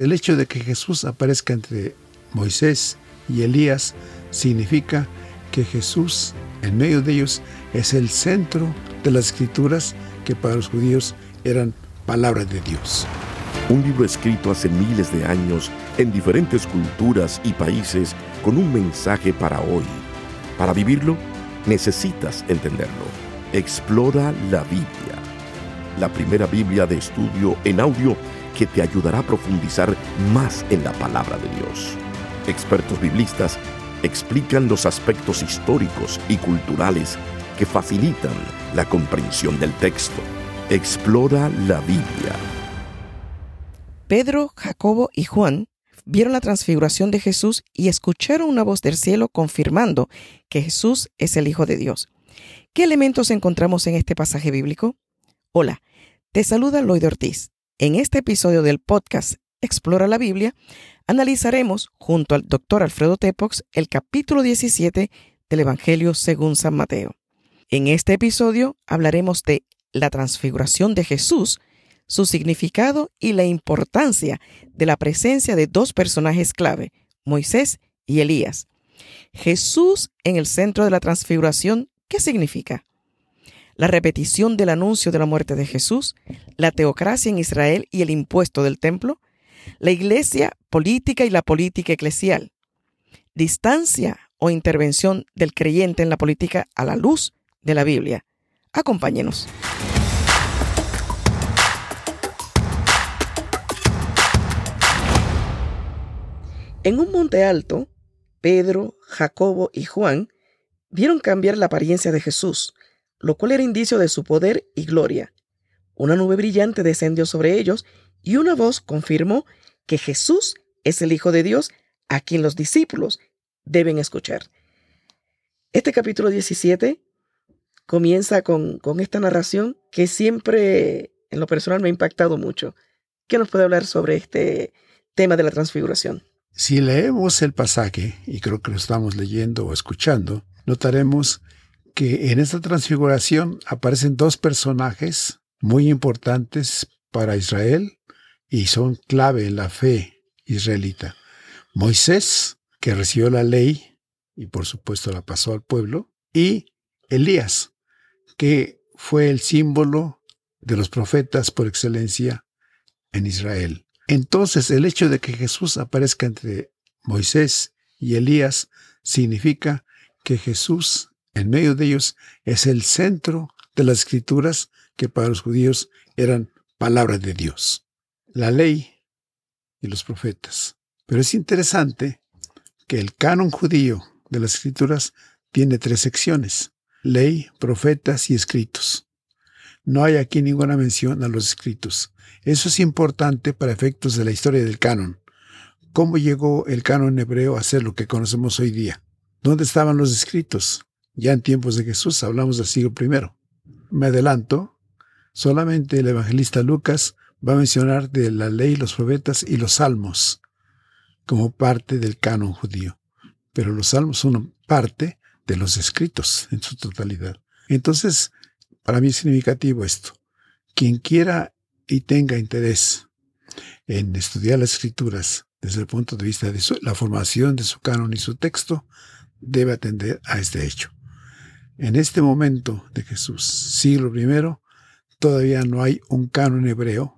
El hecho de que Jesús aparezca entre Moisés y Elías significa que Jesús en medio de ellos es el centro de las escrituras que para los judíos eran palabras de Dios. Un libro escrito hace miles de años en diferentes culturas y países con un mensaje para hoy. Para vivirlo, necesitas entenderlo. Explora la Biblia. La primera Biblia de estudio en audio que te ayudará a profundizar más en la palabra de Dios. Expertos biblistas explican los aspectos históricos y culturales que facilitan la comprensión del texto. Explora la Biblia. Pedro, Jacobo y Juan vieron la transfiguración de Jesús y escucharon una voz del cielo confirmando que Jesús es el Hijo de Dios. ¿Qué elementos encontramos en este pasaje bíblico? Hola, te saluda Lloyd Ortiz. En este episodio del podcast Explora la Biblia, analizaremos, junto al doctor Alfredo Tepox, el capítulo 17 del Evangelio según San Mateo. En este episodio hablaremos de la transfiguración de Jesús, su significado y la importancia de la presencia de dos personajes clave, Moisés y Elías. Jesús en el centro de la transfiguración, ¿qué significa? La repetición del anuncio de la muerte de Jesús, la teocracia en Israel y el impuesto del templo, la iglesia política y la política eclesial, distancia o intervención del creyente en la política a la luz de la Biblia. Acompáñenos. En un monte alto, Pedro, Jacobo y Juan vieron cambiar la apariencia de Jesús, lo cual era indicio de su poder y gloria. Una nube brillante descendió sobre ellos y una voz confirmó que Jesús es el Hijo de Dios a quien los discípulos deben escuchar. Este capítulo 17 comienza con, con, esta narración que siempre en lo personal me ha impactado mucho. ¿Qué nos puede hablar sobre este tema de la transfiguración? Si leemos el pasaje, y creo que lo estamos leyendo o escuchando, notaremos que en esta transfiguración aparecen dos personajes muy importantes para Israel y son clave en la fe israelita. Moisés, que recibió la ley y por supuesto la pasó al pueblo, y Elías, que fue el símbolo de los profetas por excelencia en Israel. Entonces el hecho de que Jesús aparezca entre Moisés y Elías significa que Jesús en medio de ellos es el centro de las escrituras que para los judíos eran palabras de Dios la ley y los profetas. Pero es interesante que el canon judío de las escrituras tiene tres secciones, ley, profetas y escritos. No hay aquí ninguna mención a los escritos. Eso es importante para efectos de la historia del canon. ¿Cómo llegó el canon hebreo a ser lo que conocemos hoy día? ¿Dónde estaban los escritos? Ya en tiempos de Jesús hablamos del siglo I. Me adelanto, solamente el evangelista Lucas va a mencionar de la ley, los profetas y los salmos como parte del canon judío. Pero los salmos son parte de los escritos en su totalidad. Entonces, para mí es significativo esto. Quien quiera y tenga interés en estudiar las escrituras desde el punto de vista de la formación de su canon y su texto, debe atender a este hecho. En este momento de Jesús, siglo I, todavía no hay un canon hebreo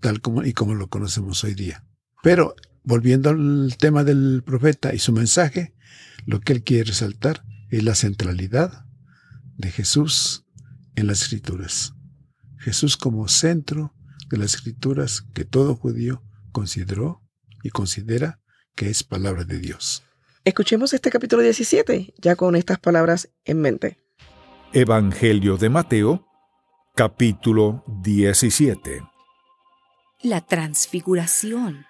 tal como y como lo conocemos hoy día. Pero volviendo al tema del profeta y su mensaje, lo que él quiere resaltar es la centralidad de Jesús en las escrituras. Jesús como centro de las escrituras que todo judío consideró y considera que es palabra de Dios. Escuchemos este capítulo 17 ya con estas palabras en mente. Evangelio de Mateo, capítulo 17 la transfiguración.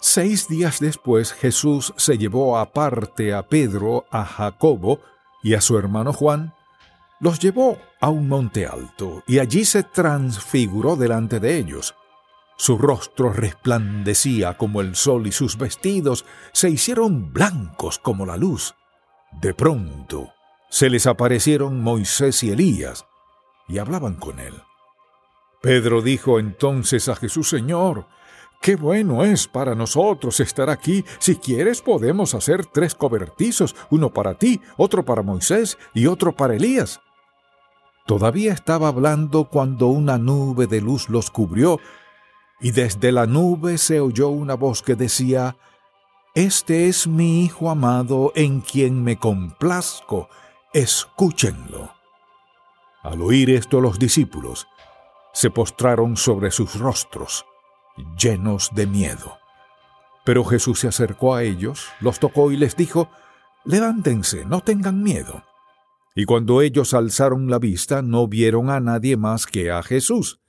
Seis días después Jesús se llevó aparte a Pedro, a Jacobo y a su hermano Juan, los llevó a un monte alto y allí se transfiguró delante de ellos. Su rostro resplandecía como el sol y sus vestidos se hicieron blancos como la luz. De pronto se les aparecieron Moisés y Elías y hablaban con él. Pedro dijo entonces a Jesús, Señor, Qué bueno es para nosotros estar aquí. Si quieres podemos hacer tres cobertizos, uno para ti, otro para Moisés y otro para Elías. Todavía estaba hablando cuando una nube de luz los cubrió, y desde la nube se oyó una voz que decía, Este es mi Hijo amado en quien me complazco, escúchenlo. Al oír esto los discípulos se postraron sobre sus rostros, llenos de miedo. Pero Jesús se acercó a ellos, los tocó y les dijo, Levántense, no tengan miedo. Y cuando ellos alzaron la vista no vieron a nadie más que a Jesús.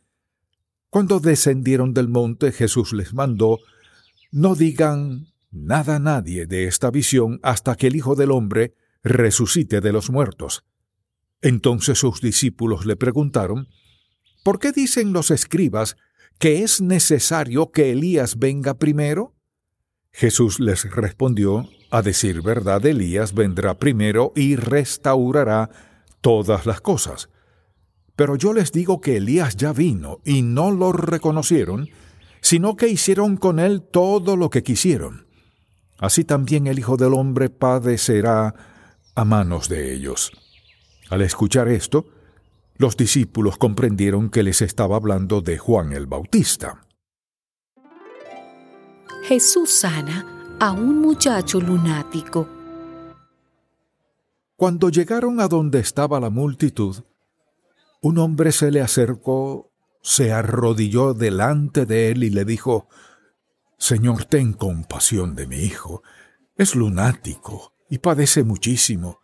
Cuando descendieron del monte Jesús les mandó, no digan nada a nadie de esta visión hasta que el Hijo del Hombre resucite de los muertos. Entonces sus discípulos le preguntaron, ¿por qué dicen los escribas que es necesario que Elías venga primero? Jesús les respondió, a decir verdad, Elías vendrá primero y restaurará todas las cosas. Pero yo les digo que Elías ya vino y no lo reconocieron, sino que hicieron con él todo lo que quisieron. Así también el Hijo del Hombre padecerá a manos de ellos. Al escuchar esto, los discípulos comprendieron que les estaba hablando de Juan el Bautista. Jesús sana a un muchacho lunático. Cuando llegaron a donde estaba la multitud, un hombre se le acercó, se arrodilló delante de él y le dijo, Señor, ten compasión de mi hijo. Es lunático y padece muchísimo.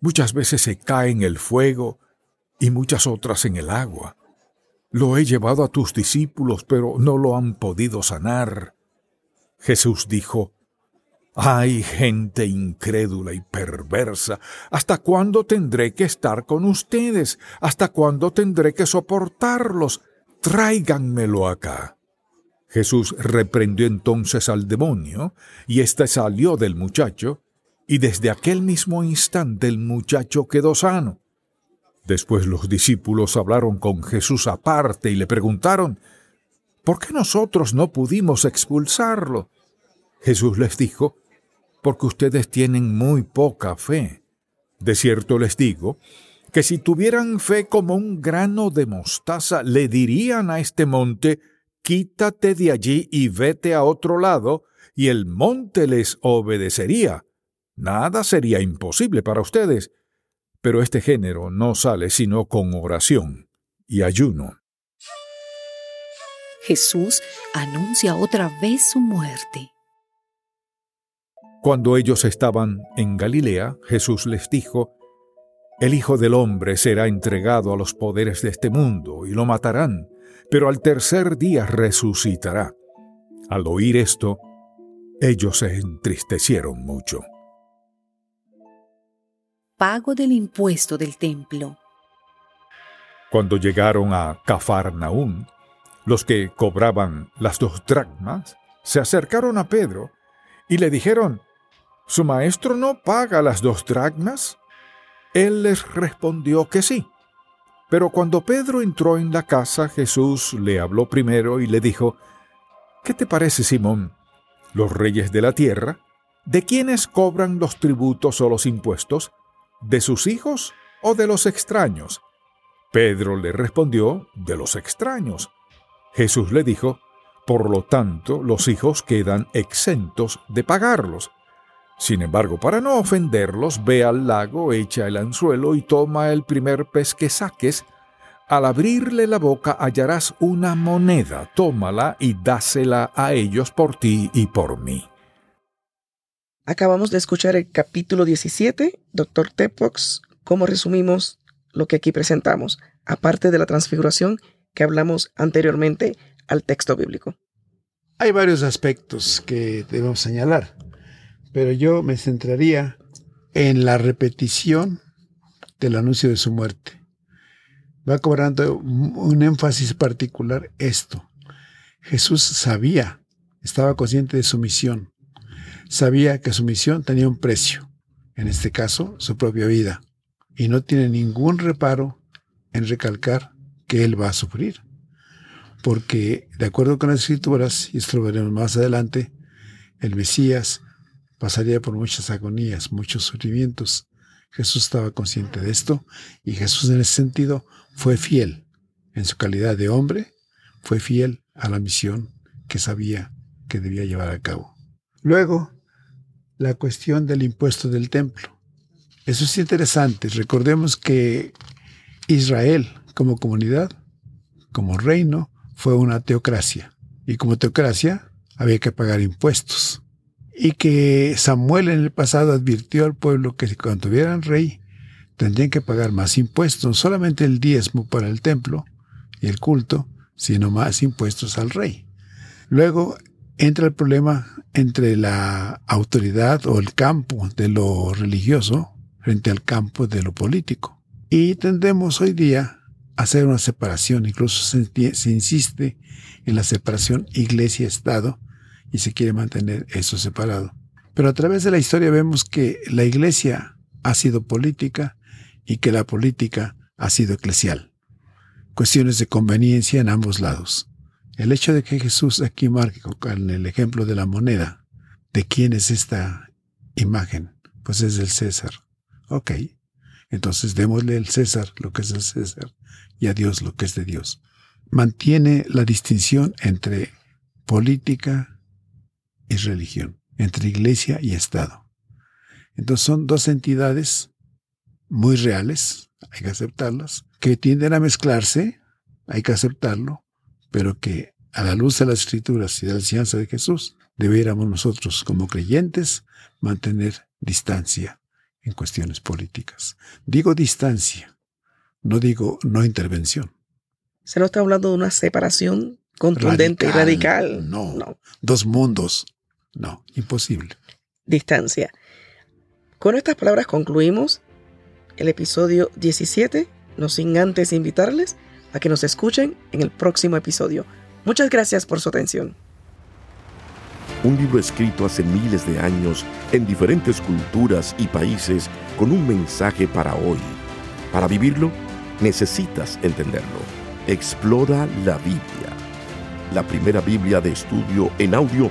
Muchas veces se cae en el fuego y muchas otras en el agua. Lo he llevado a tus discípulos, pero no lo han podido sanar. Jesús dijo, Ay, gente incrédula y perversa, ¿hasta cuándo tendré que estar con ustedes? ¿Hasta cuándo tendré que soportarlos? Tráiganmelo acá. Jesús reprendió entonces al demonio, y éste salió del muchacho, y desde aquel mismo instante el muchacho quedó sano. Después los discípulos hablaron con Jesús aparte y le preguntaron, ¿por qué nosotros no pudimos expulsarlo? Jesús les dijo, porque ustedes tienen muy poca fe. De cierto les digo, que si tuvieran fe como un grano de mostaza, le dirían a este monte, quítate de allí y vete a otro lado, y el monte les obedecería. Nada sería imposible para ustedes. Pero este género no sale sino con oración y ayuno. Jesús anuncia otra vez su muerte. Cuando ellos estaban en Galilea, Jesús les dijo, El Hijo del Hombre será entregado a los poderes de este mundo y lo matarán, pero al tercer día resucitará. Al oír esto, ellos se entristecieron mucho. Pago del impuesto del templo. Cuando llegaron a Cafarnaún, los que cobraban las dos dracmas se acercaron a Pedro y le dijeron, ¿Su maestro no paga las dos dracmas? Él les respondió que sí. Pero cuando Pedro entró en la casa, Jesús le habló primero y le dijo, ¿Qué te parece, Simón? ¿Los reyes de la tierra? ¿De quiénes cobran los tributos o los impuestos? ¿De sus hijos o de los extraños? Pedro le respondió, de los extraños. Jesús le dijo, por lo tanto, los hijos quedan exentos de pagarlos. Sin embargo, para no ofenderlos, ve al lago, echa el anzuelo y toma el primer pez que saques. Al abrirle la boca hallarás una moneda, tómala y dásela a ellos por ti y por mí. Acabamos de escuchar el capítulo 17, Doctor Tepox, cómo resumimos lo que aquí presentamos, aparte de la transfiguración que hablamos anteriormente al texto bíblico. Hay varios aspectos que debemos señalar pero yo me centraría en la repetición del anuncio de su muerte. Va cobrando un énfasis particular esto. Jesús sabía, estaba consciente de su misión, sabía que su misión tenía un precio, en este caso su propia vida, y no tiene ningún reparo en recalcar que él va a sufrir. porque de acuerdo con las escrituras, y esto lo veremos más adelante, el Mesías pasaría por muchas agonías, muchos sufrimientos. Jesús estaba consciente de esto y Jesús en ese sentido fue fiel. En su calidad de hombre, fue fiel a la misión que sabía que debía llevar a cabo. Luego, la cuestión del impuesto del templo. Eso es interesante. Recordemos que Israel como comunidad, como reino, fue una teocracia. Y como teocracia había que pagar impuestos. Y que Samuel en el pasado advirtió al pueblo que cuando tuvieran rey, tendrían que pagar más impuestos, no solamente el diezmo para el templo y el culto, sino más impuestos al rey. Luego entra el problema entre la autoridad o el campo de lo religioso frente al campo de lo político. Y tendemos hoy día a hacer una separación, incluso se, insiste en la separación iglesia-estado y se quiere mantener eso separado. Pero a través de la historia vemos que la iglesia ha sido política y que la política ha sido eclesial. Cuestiones de conveniencia en ambos lados. El hecho de que Jesús aquí marque en el ejemplo de la moneda, ¿de quién es esta imagen? Pues es del César. Ok, entonces démosle al César lo que es del César y a Dios lo que es de Dios. Mantiene la distinción entre política y religión, entre iglesia y Estado. Entonces son dos entidades muy reales, hay que aceptarlas, que tienden a mezclarse, hay que aceptarlo, pero que a la luz de las escrituras y de la enseñanza de Jesús, debiéramos nosotros como creyentes mantener distancia en cuestiones políticas. Digo distancia, no digo no intervención. Se no está hablando de una separación contundente y radical. No, no. Dos mundos. No, imposible. Distancia. Con estas palabras concluimos el episodio 17, no sin antes invitarles a que nos escuchen en el próximo episodio. Muchas gracias por su atención. Un libro escrito hace miles de años en diferentes culturas y países con un mensaje para hoy. Para vivirlo, necesitas entenderlo. Explora la Biblia. La primera Biblia de estudio en audio